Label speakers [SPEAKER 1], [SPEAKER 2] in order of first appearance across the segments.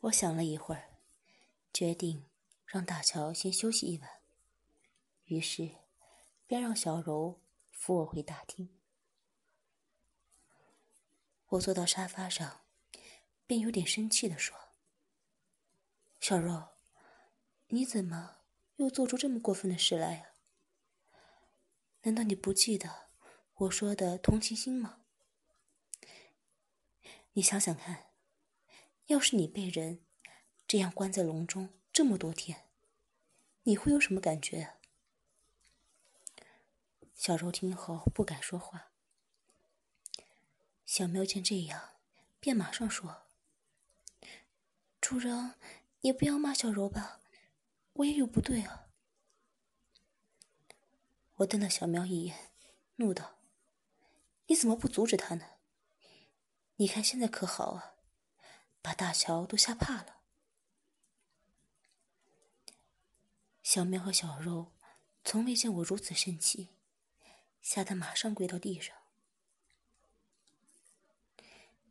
[SPEAKER 1] 我想了一会儿，决定让大乔先休息一晚。于是，便让小柔扶我回大厅。我坐到沙发上，便有点生气的说：“小柔，你怎么又做出这么过分的事来呀？难道你不记得我说的同情心吗？你想想看。”要是你被人这样关在笼中这么多天，你会有什么感觉？小柔听后不敢说话。小喵见这样，便马上说：“主人，你不要骂小柔吧，我也有不对啊。”我瞪了小喵一眼，怒道：“你怎么不阻止他呢？你看现在可好啊？”把大乔都吓怕了。小喵和小肉从未见我如此生气，吓得马上跪到地上。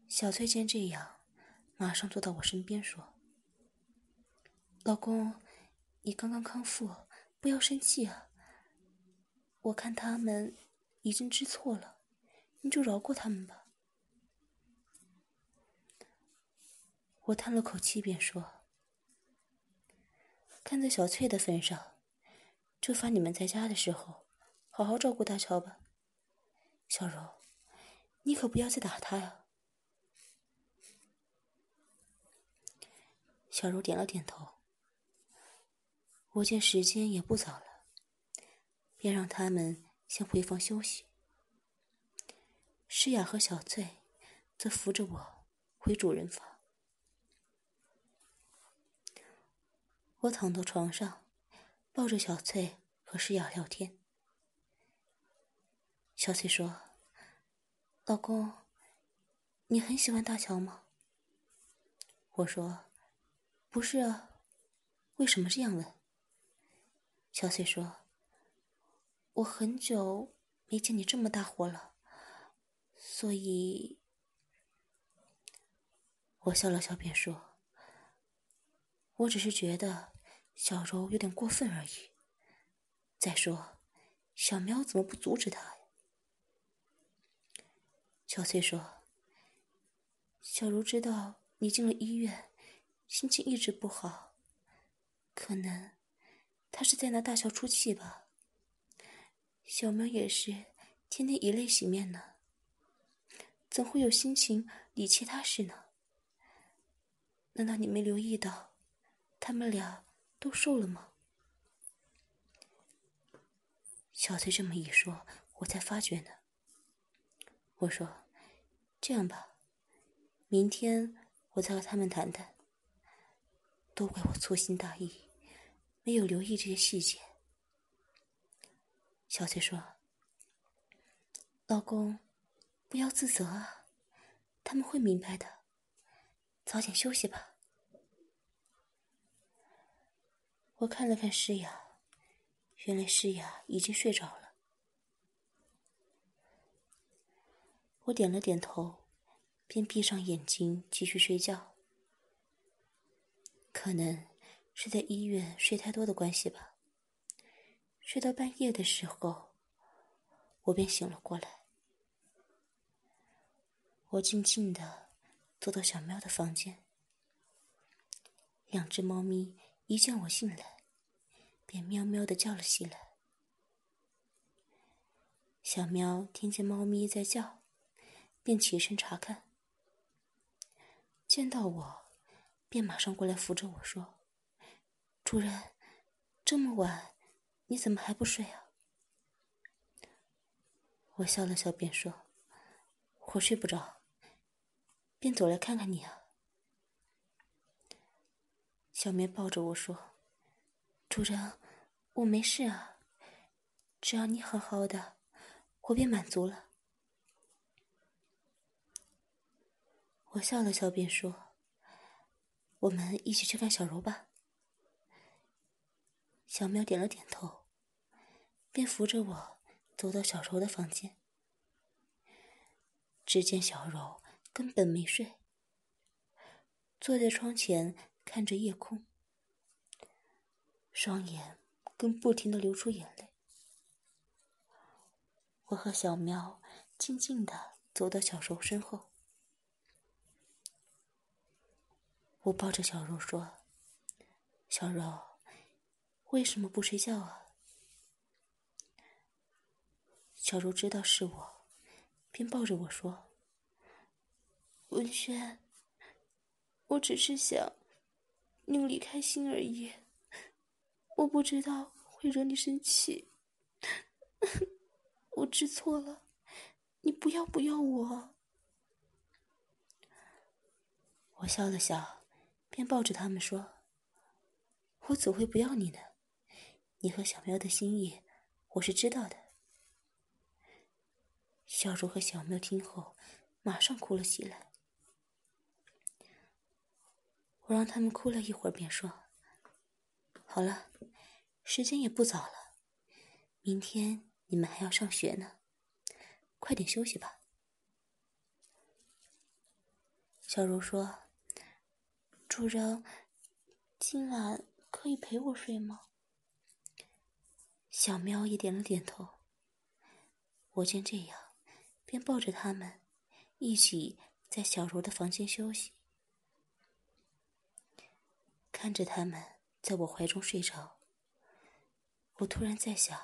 [SPEAKER 1] 小翠见这样，马上坐到我身边说：“老公，你刚刚康复，不要生气啊。我看他们已经知错了，你就饶过他们吧。”我叹了口气，便说：“看在小翠的份上，就罚你们在家的时候好好照顾大乔吧。小柔，你可不要再打他呀。”小柔点了点头。我见时间也不早了，便让他们先回房休息。诗雅和小翠则扶着我回主人房。我躺到床上，抱着小翠和诗雅聊天。小翠说：“老公，你很喜欢大乔吗？”我说：“不是啊，为什么这样问？”小翠说：“我很久没见你这么大火了，所以……”我笑了笑，便说。我只是觉得小柔有点过分而已。再说，小喵怎么不阻止他呀？小翠说：“小柔知道你进了医院，心情一直不好，可能他是在拿大笑出气吧。小喵也是天天以泪洗面呢，怎会有心情理其他事呢？难道你没留意到？”他们俩都瘦了吗？小翠这么一说，我才发觉呢。我说：“这样吧，明天我再和他们谈谈。都怪我粗心大意，没有留意这些细节。”小翠说：“老公，不要自责啊，他们会明白的。早点休息吧。”我看了看诗雅，原来诗雅已经睡着了。我点了点头，便闭上眼睛继续睡觉。可能是在医院睡太多的关系吧。睡到半夜的时候，我便醒了过来。我静静的走到小喵的房间，两只猫咪。一见我醒来，便喵喵的叫了起来。小喵听见猫咪在叫，便起身查看。见到我，便马上过来扶着我说：“主人，这么晚，你怎么还不睡啊？”我笑了笑，便说：“我睡不着，便走来看看你啊。”小棉抱着我说：“主人，我没事啊，只要你好好的，我便满足了。”我笑了笑，便说：“我们一起去看小柔吧。”小喵点了点头，便扶着我走到小柔的房间。只见小柔根本没睡，坐在窗前看着夜空，双眼更不停的流出眼泪。我和小喵静静的走到小柔身后，我抱着小柔说：“小柔，为什么不睡觉啊？”小柔知道是我，便抱着我说：“文轩。”我只是想令你开心而已，我不知道会惹你生气，我知错了，你不要不要我。我笑了笑，便抱着他们说：“我怎会不要你呢？你和小喵的心意，我是知道的。”小茹和小喵听后，马上哭了起来。我让他们哭了一会儿，便说：“好了，时间也不早了，明天你们还要上学呢，快点休息吧。”小柔说：“主人，今晚可以陪我睡吗？”小喵也点了点头。我见这样，便抱着他们，一起在小柔的房间休息。看着他们在我怀中睡着，我突然在想：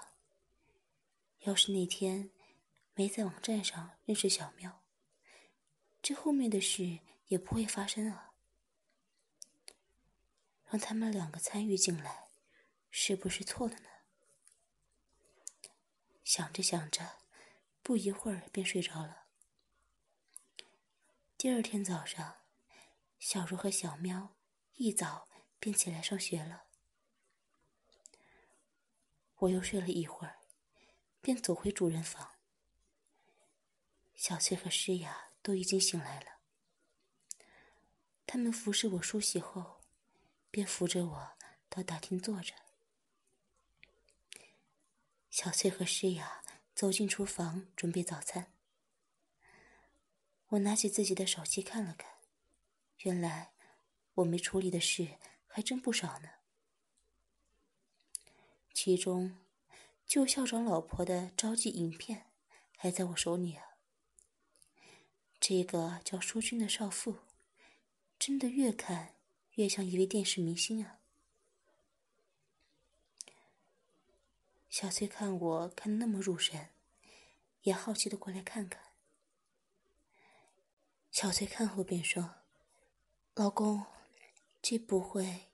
[SPEAKER 1] 要是那天没在网站上认识小喵，这后面的事也不会发生啊。让他们两个参与进来，是不是错了呢？想着想着，不一会儿便睡着了。第二天早上，小茹和小喵一早。便起来上学了。我又睡了一会儿，便走回主人房。小翠和诗雅都已经醒来了。他们服侍我梳洗后，便扶着我到大厅坐着。小翠和诗雅走进厨房准备早餐。我拿起自己的手机看了看，原来我没处理的事。还真不少呢，其中旧校长老婆的招妓影片还在我手里啊。这个叫淑君的少妇，真的越看越像一位电视明星啊。小翠看我看的那么入神，也好奇的过来看看。小翠看后便说：“老公。”这不会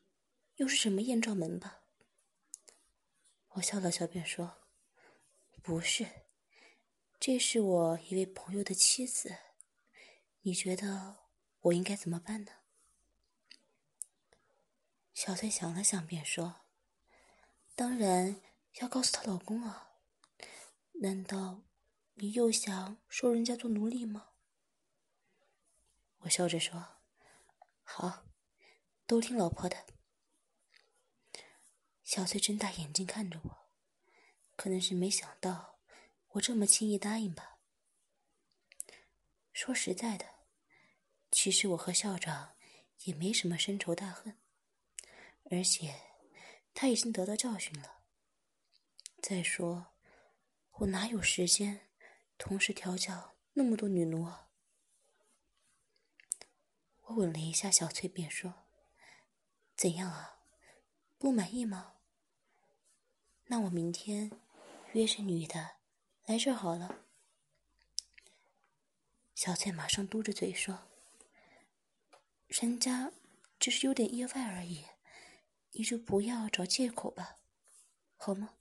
[SPEAKER 1] 又是什么艳照门吧？我笑了笑，便说：“不是，这是我一位朋友的妻子。你觉得我应该怎么办呢？”小翠想了想，便说：“当然要告诉她老公啊！难道你又想收人家做奴隶吗？”我笑着说：“好。”都听老婆的。小翠睁大眼睛看着我，可能是没想到我这么轻易答应吧。说实在的，其实我和校长也没什么深仇大恨，而且他已经得到教训了。再说，我哪有时间同时调教那么多女奴啊？我吻了一下小翠，便说。怎样啊？不满意吗？那我明天约着女的来这儿好了。小翠马上嘟着嘴说：“人家只是有点意外而已，你就不要找借口吧，好吗？”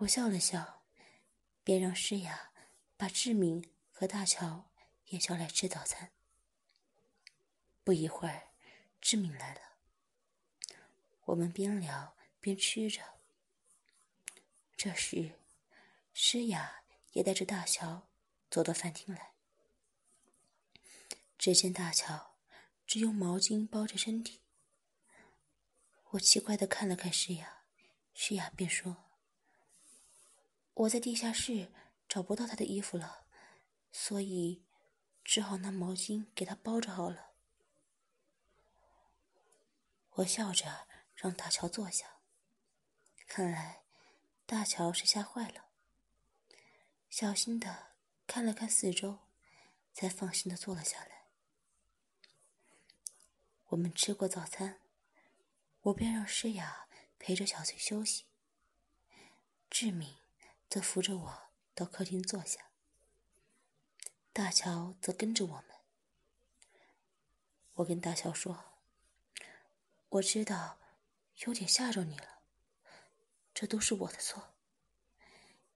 [SPEAKER 1] 我笑了笑，便让诗雅把志敏和大乔也叫来吃早餐。不一会儿，志敏来了。我们边聊边吃着。这时，诗雅也带着大乔走到饭厅来。只见大乔只用毛巾包着身体。我奇怪的看了看诗雅，诗雅便说：“我在地下室找不到他的衣服了，所以只好拿毛巾给他包着好了。我笑着让大乔坐下，看来大乔是吓坏了，小心的看了看四周，才放心的坐了下来。我们吃过早餐，我便让诗雅陪着小翠休息，志敏则扶着我到客厅坐下，大乔则跟着我们。我跟大乔说。我知道，有点吓着你了，这都是我的错。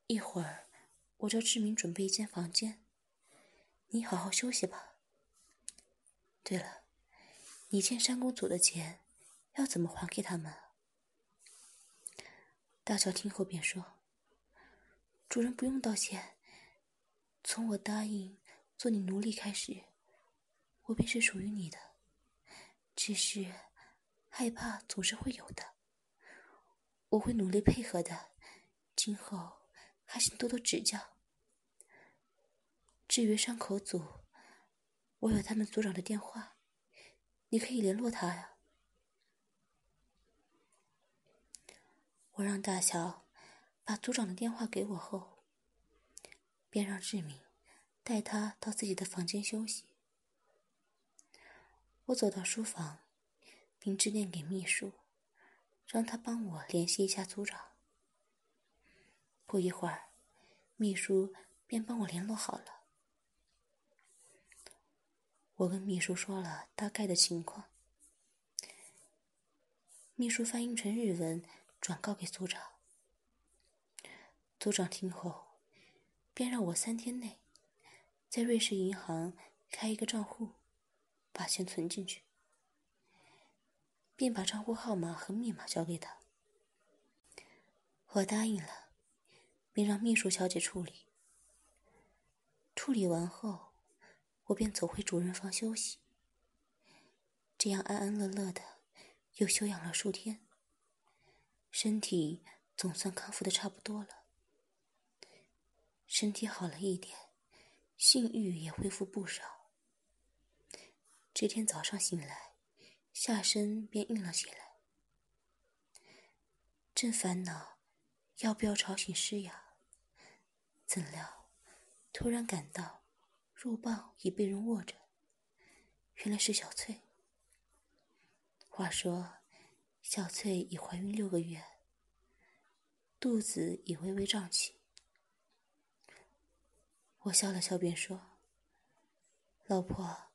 [SPEAKER 1] 一会儿，我叫志明准备一间房间，你好好休息吧。对了，你欠山公主的钱，要怎么还给他们？大乔听后便说：“主人不用道歉，从我答应做你奴隶开始，我便是属于你的，只是……”害怕总是会有的，我会努力配合的。今后还请多多指教。至于山口组，我有他们组长的电话，你可以联络他呀。我让大乔把组长的电话给我后，便让志敏带他到自己的房间休息。我走到书房。并致电给秘书，让他帮我联系一下组长。不一会儿，秘书便帮我联络好了。我跟秘书说了大概的情况，秘书翻译成日文转告给组长。组长听后，便让我三天内在瑞士银行开一个账户，把钱存进去。便把账户号码和密码交给他。我答应了，并让秘书小姐处理。处理完后，我便走回主人房休息。这样安安乐乐的，又休养了数天，身体总算康复的差不多了。身体好了一点，性欲也恢复不少。这天早上醒来。下身便硬了起来，正烦恼要不要吵醒诗雅，怎料突然感到肉棒已被人握着，原来是小翠。话说，小翠已怀孕六个月，肚子已微微胀起。我笑了笑，便说：“老婆，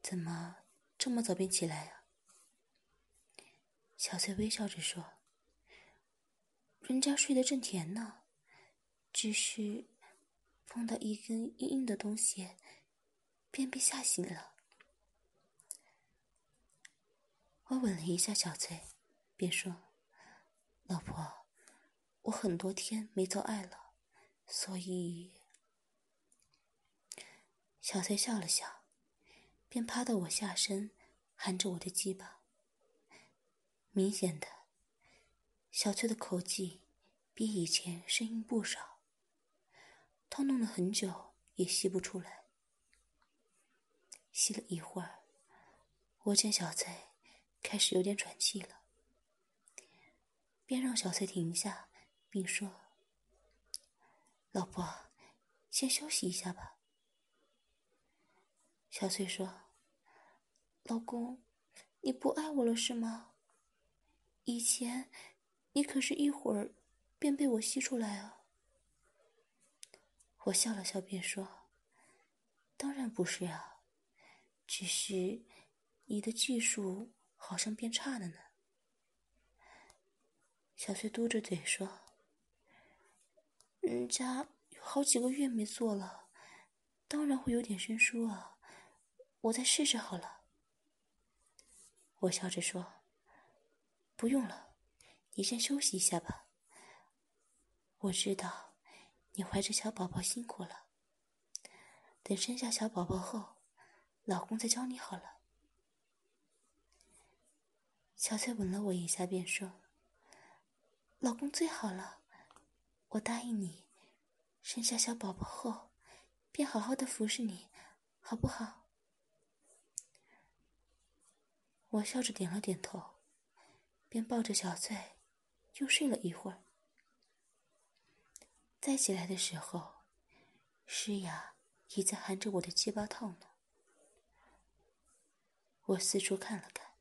[SPEAKER 1] 怎么这么早便起来呀？”小翠微笑着说：“人家睡得正甜呢，只是碰到一根硬硬的东西，便被吓醒了。”我吻了一下小翠，便说：“老婆，我很多天没做爱了，所以……”小翠笑了笑，便趴到我下身，含着我的鸡巴。明显的，小翠的口技比以前生硬不少。她弄了很久也吸不出来。吸了一会儿，我见小翠开始有点喘气了，便让小翠停下，并说：“老婆，先休息一下吧。”小翠说：“老公，你不爱我了是吗？”以前，你可是一会儿便被我吸出来啊！我笑了笑，便说：“当然不是啊，只是你的技术好像变差了呢。”小翠嘟着嘴说：“人家有好几个月没做了，当然会有点生疏啊。我再试试好了。”我笑着说。不用了，你先休息一下吧。我知道你怀着小宝宝辛苦了，等生下小宝宝后，老公再教你好了。小翠吻了我一下，便说：“老公最好了，我答应你，生下小宝宝后，便好好的服侍你，好不好？我笑着点了点头，便抱着小翠又睡了一会儿。再起来的时候，诗雅已在含着我的鸡巴套呢。我四处看了看，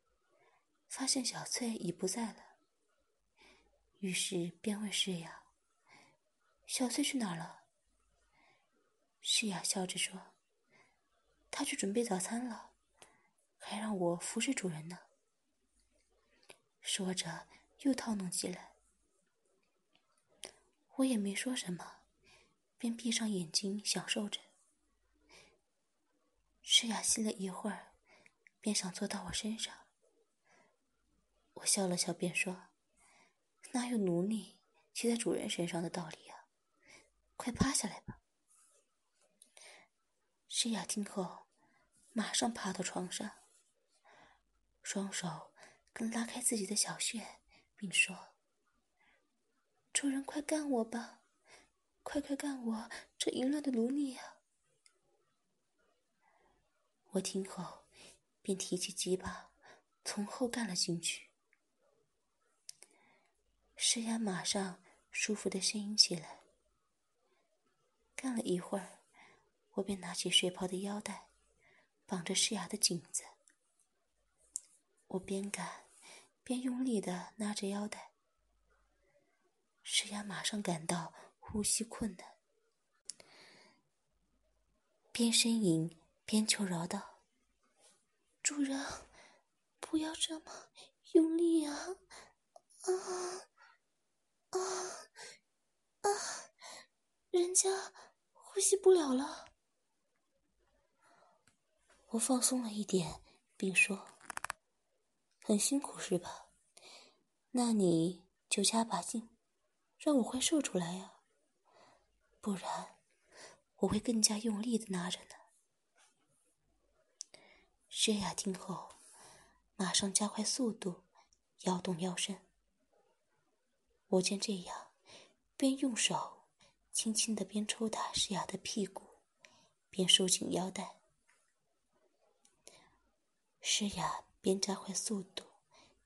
[SPEAKER 1] 发现小翠已不在了，于是便问诗雅：“小翠去哪儿了？”诗雅笑着说：“她去准备早餐了，还让我服侍主人呢。”说着又套弄起来。我也没说什么，便闭上眼睛享受着。诗雅吸了一会儿。便想坐到我身上，我笑了笑，便说：“哪有奴隶骑在主人身上的道理呀？快趴下来吧。”诗雅听后，马上趴到床上，双手拉开自己的小穴，并说：“主人，快干我吧，快快干我这淫乱的奴隶啊！”我听后。便提起鸡巴，从后干了进去。诗雅马上舒服的呻吟起来。干了一会儿，我便拿起睡袍的腰带，绑着诗雅的颈子。我边干，边用力的拉着腰带。诗雅马上感到呼吸困难，边呻吟边求饶道。主人，不要这么用力啊！啊啊啊！人家呼吸不了了。我放松了一点，并说：“很辛苦是吧？那你就加把劲，让我快射出来呀！不然我会更加用力的拿着呢。”薛雅听后，马上加快速度，摇动腰身。我见这样，便用手轻轻的边抽打诗雅的屁股，边收紧腰带。诗雅边加快速度，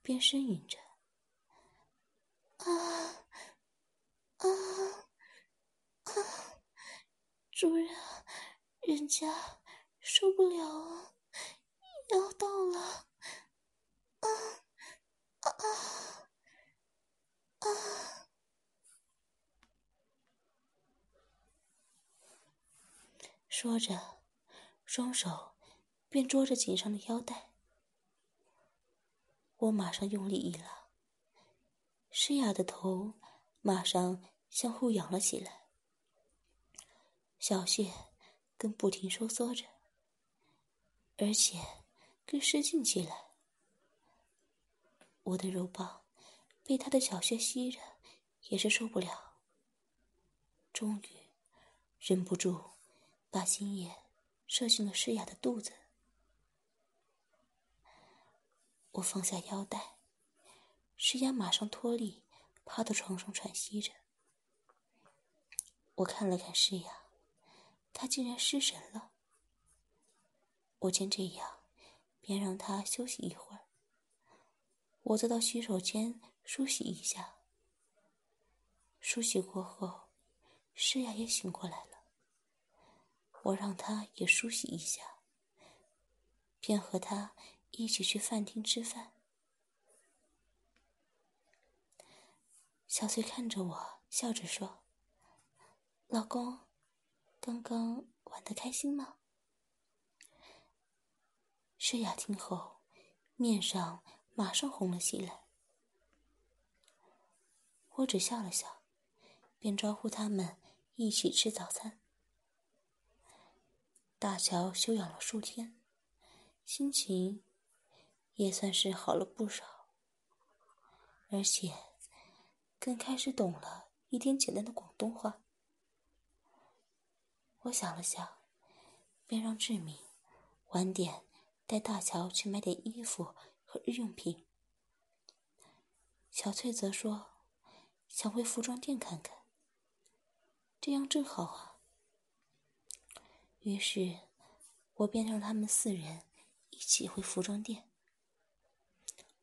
[SPEAKER 1] 边呻吟着：“啊啊啊！主人，人家受不了啊！”要到了，啊啊啊！说着，双手便捉着颈上的腰带。我马上用力一拉，诗雅的头马上向后仰了起来，小穴更不停收缩着，而且。更失禁起来，我的肉棒被他的小穴吸着，也是受不了。终于，忍不住把心眼射进了诗雅的肚子。我放下腰带，诗雅马上脱力，趴到床上喘息着。我看了看诗雅，她竟然失神了。我见这样。便让他休息一会儿。我再到洗手间梳洗一下。梳洗过后，诗雅也醒过来了。我让她也梳洗一下，便和她一起去饭厅吃饭。小翠看着我，笑着说：“老公，刚刚玩的开心吗？”诗雅听后，面上马上红了起来。我只笑了笑，便招呼他们一起吃早餐。大乔休养了数天，心情也算是好了不少，而且更开始懂了一点简单的广东话。我想了想，便让志敏晚点。带大乔去买点衣服和日用品。小翠则说：“想回服装店看看，这样正好啊。”于是，我便让他们四人一起回服装店。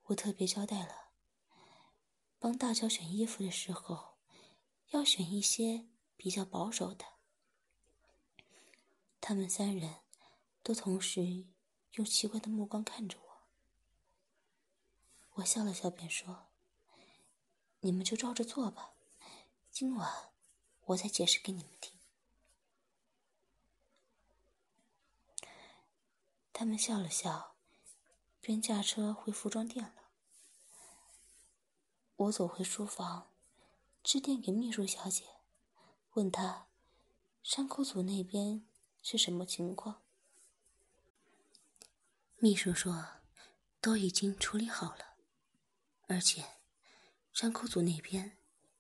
[SPEAKER 1] 我特别交代了，帮大乔选衣服的时候，要选一些比较保守的。他们三人都同时用奇怪的目光看着我。我笑了笑，便说：“你们就照着做吧，今晚我再解释给你们听。”他们笑了笑，便驾车回服装店了。我走回书房，致电给秘书小姐，问她山口组那边。是什么情况？秘书说，都已经处理好了，而且山口组那边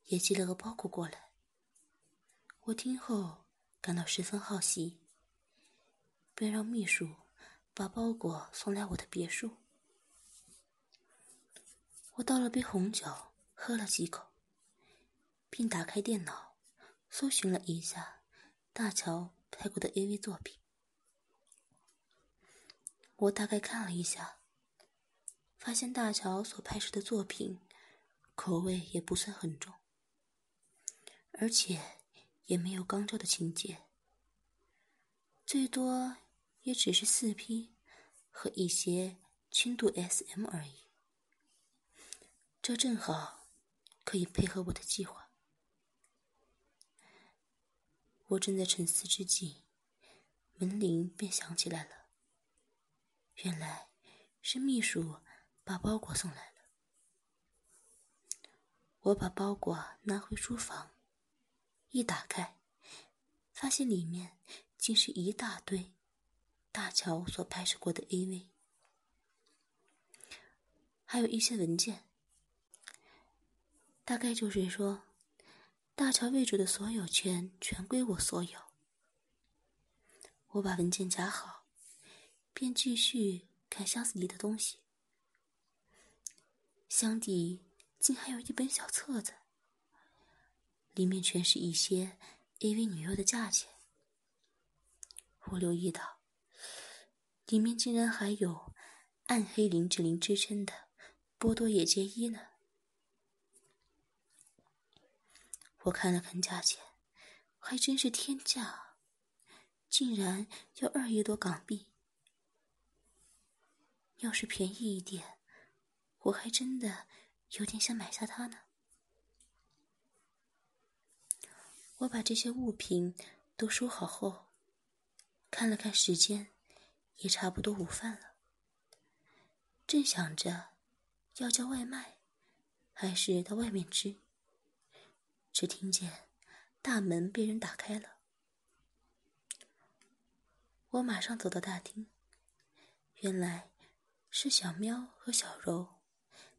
[SPEAKER 1] 也寄了个包裹过来。我听后感到十分好奇，便让秘书把包裹送来我的别墅。我倒了杯红酒，喝了几口，并打开电脑，搜寻了一下大乔。拍过的 AV 作品，我大概看了一下，发现大乔所拍摄的作品口味也不算很重，而且也没有肛交的情节，最多也只是四 P 和一些轻度 SM 而已。这正好可以配合我的计划。我正在沉思之际，门铃便响起来了。原来是秘书把包裹送来了。我把包裹拿回书房，一打开，发现里面竟是一大堆大乔所拍摄过的 AV，还有一些文件，大概就是说。大乔为主的所有权全归我所有。我把文件夹好，便继续看箱子里的东西。箱底竟还有一本小册子，里面全是一些 AV 女优的价钱。我留意到，里面竟然还有“暗黑林志玲”之称的波多野结衣呢。我看了看价钱，还真是天价，竟然要二亿多港币。要是便宜一点，我还真的有点想买下它呢。我把这些物品都收好后，看了看时间，也差不多午饭了。正想着要叫外卖，还是到外面吃。只听见大门被人打开了，我马上走到大厅，原来是小喵和小柔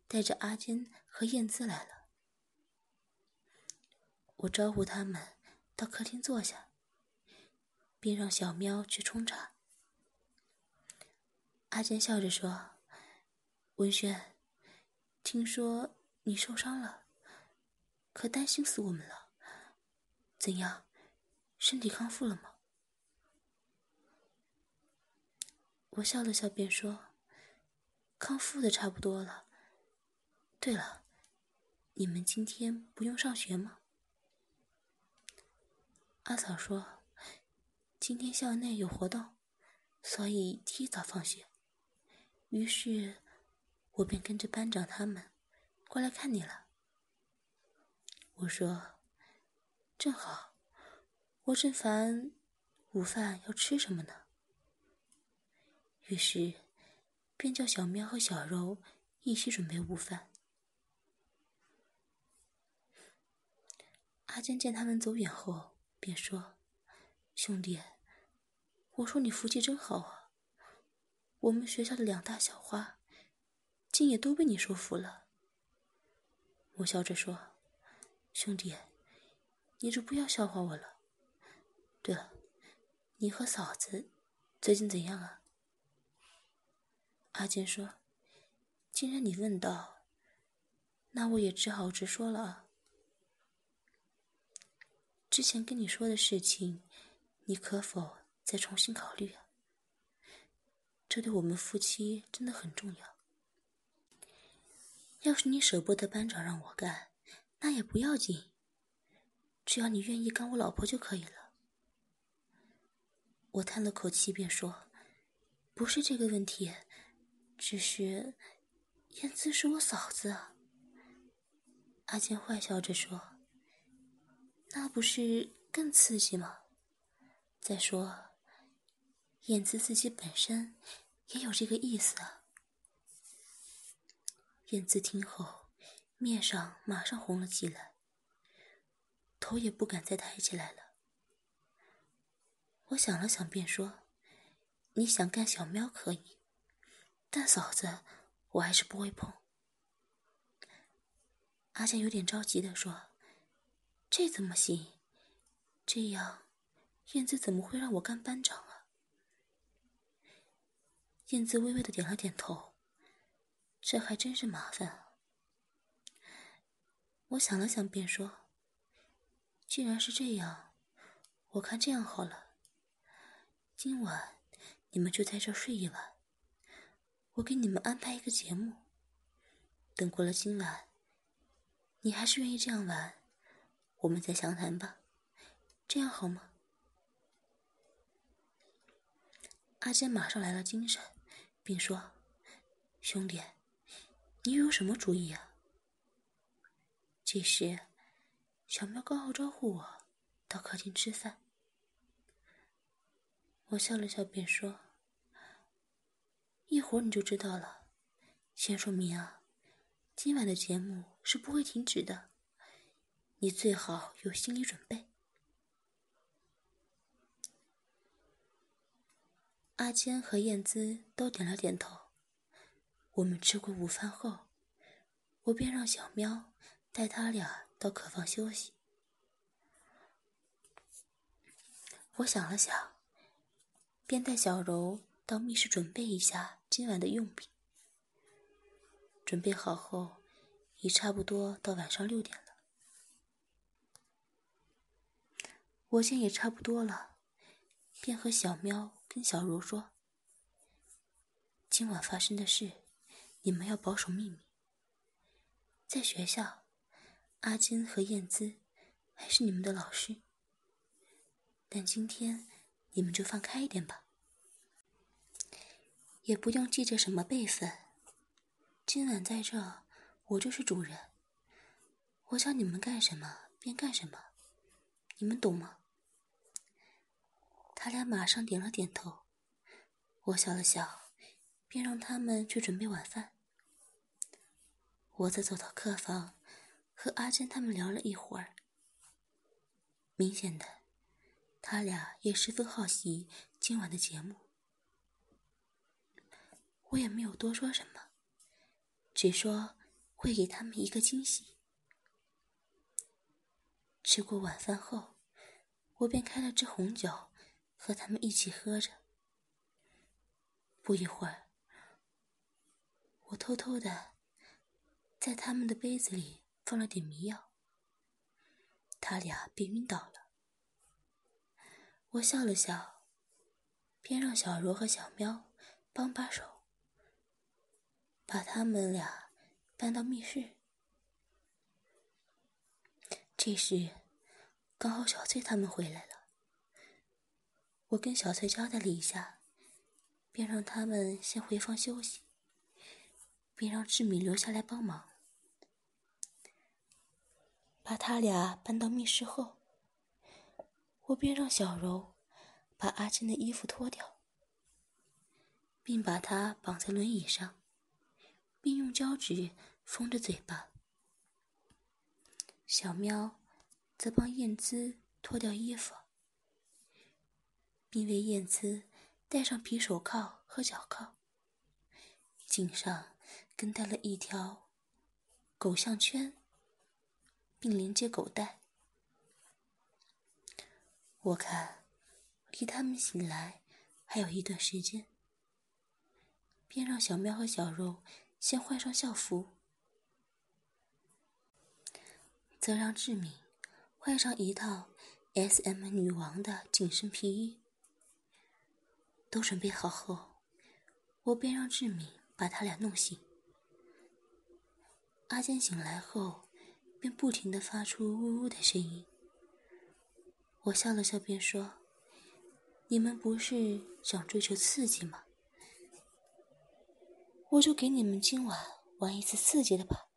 [SPEAKER 1] 带着阿坚和燕姿来了。我招呼他们到客厅坐下，并让小喵去冲茶。阿坚笑着说：“文轩，听说你受伤了。”可担心死我们了。怎样，身体康复了吗？我笑了笑，便说：“康复的差不多了。对了，你们今天不用上学吗？”阿嫂说：“今天校内有活动，所以提早放学。于是，我便跟着班长他们过来看你了。”我说：“正好，我正烦午饭要吃什么呢。”于是，便叫小喵和小柔一起准备午饭。阿坚见他们走远后，便说：“兄弟，我说你福气真好啊！我们学校的两大小花，竟也都被你说服了。”我笑着说。兄弟，你就不要笑话我了。对了，你和嫂子最近怎样啊？阿坚说：“既然你问到，那我也只好直说了啊。之前跟你说的事情，你可否再重新考虑啊？”这对我们夫妻真的很重要。要是你舍不得班长让我干，那也不要紧，只要你愿意干我老婆就可以了。我叹了口气，便说：“不是这个问题，只是燕姿是我嫂子。”阿坚坏笑着说：“那不是更刺激吗？再说，燕姿自己本身也有这个意思啊。”燕姿听后，面上马上红了起来，头也不敢再抬起来了。我想了想，便说：“你想干小喵可以，但嫂子我还是不会碰。”阿健有点着急的说：“这怎么行？这样，燕子怎么会让我干班长啊？”燕子微微的点了点头。这还真是麻烦啊！我想了想，便说：“既然是这样，我看这样好了，今晚你们就在这睡一晚，我给你们安排一个节目。等过了今晚，你还是愿意这样玩，我们再详谈吧，这样好吗？”阿坚马上来了精神，并说：“兄弟。”你有什么主意啊？这时，小喵刚好招呼我到客厅吃饭。我笑了笑，便说：“一会儿你就知道了。先说明啊，今晚的节目是不会停止的，你最好有心理准备。”阿坚和燕姿都点了点头。我们吃过午饭后，我便让小喵带他俩到客房休息。我想了想，便带小柔到密室准备一下今晚的用品。准备好后，已差不多到晚上六点了。我见也差不多了，便和小喵跟小柔说：“今晚发生的事。”你们要保守秘密。在学校，阿金和燕姿还是你们的老师，但今天你们就放开一点吧，也不用记着什么辈分。今晚在这，我就是主人，我叫你们干什么便干什么，你们懂吗？他俩马上点了点头。我笑了笑，便让他们去准备晚饭。我则走到客房，和阿珍他们聊了一会儿。明显的，他俩也十分好奇今晚的节目。我也没有多说什么，只说会给他们一个惊喜。吃过晚饭后，我便开了支红酒，和他们一起喝着。不一会儿，我偷偷的。在他们的杯子里放了点迷药，他俩便晕倒了。我笑了笑，便让小柔和小喵帮把手，把他们俩搬到密室。这时，刚好小翠他们回来了，我跟小翠交代了一下，便让他们先回房休息。并让志敏留下来帮忙，把他俩搬到密室后，我便让小柔把阿金的衣服脱掉，并把他绑在轮椅上，并用胶纸封着嘴巴。小喵则帮燕姿脱掉衣服，并为燕姿戴上皮手铐和脚铐，颈上。跟带了一条狗项圈，并连接狗带。我看离他们醒来还有一段时间，便让小喵和小肉先换上校服，则让志敏换上一套 S.M 女王的紧身皮衣。都准备好后，我便让志敏把他俩弄醒。阿坚醒来后，便不停的发出呜呜的声音。我笑了笑，便说：“你们不是想追求刺激吗？我就给你们今晚玩一次刺激的吧。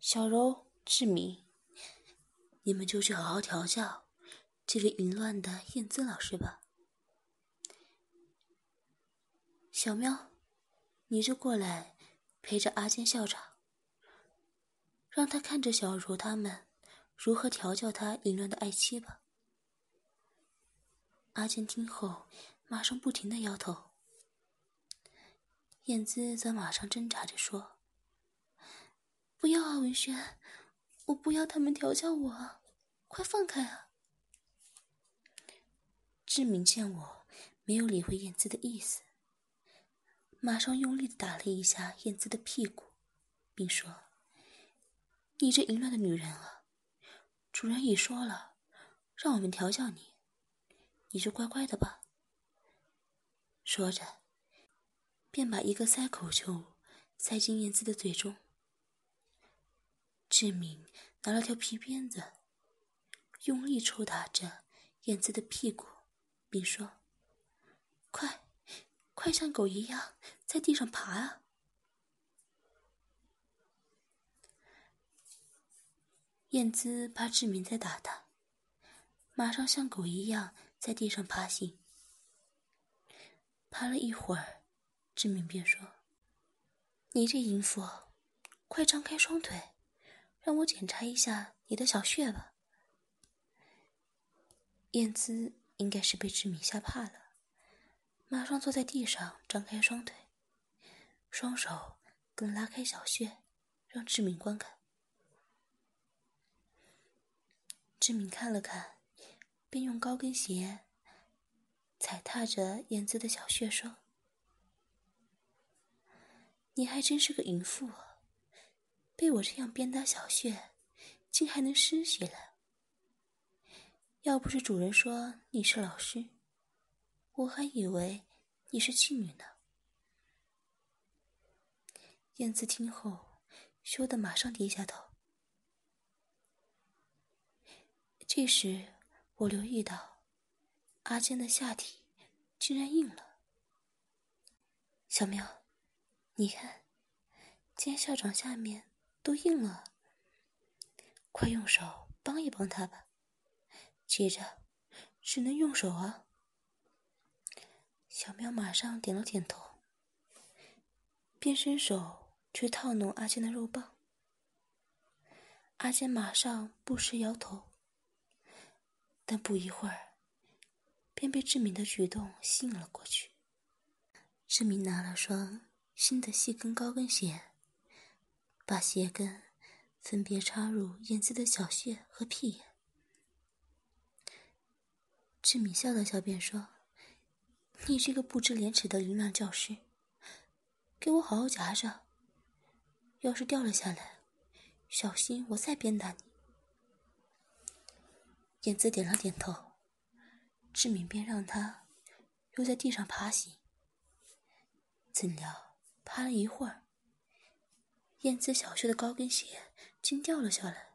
[SPEAKER 1] 小柔、志明，你们就去好好调教这位淫乱的燕姿老师吧。小喵，你就过来。”陪着阿坚校长，让他看着小茹他们如何调教他淫乱的爱妻吧。阿坚听后，马上不停的摇头。燕姿则马上挣扎着说：“不要啊，文轩，我不要他们调教我，快放开啊！”志明见我没有理会燕姿的意思。马上用力的打了一下燕姿的屁股，并说：“你这淫乱的女人啊！主人已说了，让我们调教你，你就乖乖的吧。”说着，便把一个塞口球塞进燕姿的嘴中。志敏拿了条皮鞭子，用力抽打着燕姿的屁股，并说：“快！”快像狗一样在地上爬啊！燕姿怕志明在打他，马上像狗一样在地上爬行。爬了一会儿，志明便说：“你这淫妇，快张开双腿，让我检查一下你的小穴吧。”燕姿应该是被志明吓怕了。马上坐在地上，张开双腿，双手更拉开小穴，让志敏观看。志敏看了看，便用高跟鞋踩踏着燕姿的小穴，说：“你还真是个淫妇，被我这样鞭打小穴，竟还能失血了。要不是主人说你是老师。”我还以为你是妓女呢。燕子听后，羞得马上低下头。这时，我留意到阿坚的下体竟然硬了。小喵，你看，见校长下面都硬了，快用手帮一帮他吧。接着，只能用手啊。小喵马上点了点头，便伸手去套弄阿坚的肉棒。阿坚马上不时摇头，但不一会儿，便被志明的举动吸引了过去。志明拿了双新的细跟高跟鞋，把鞋跟分别插入燕姿的小穴和屁眼。志明笑了笑，便说。你这个不知廉耻的淫乱教师，给我好好夹着。要是掉了下来，小心我再鞭打你。燕子点了点头，志敏便让他又在地上爬行。怎料爬了一会儿，燕子小穴的高跟鞋竟掉了下来。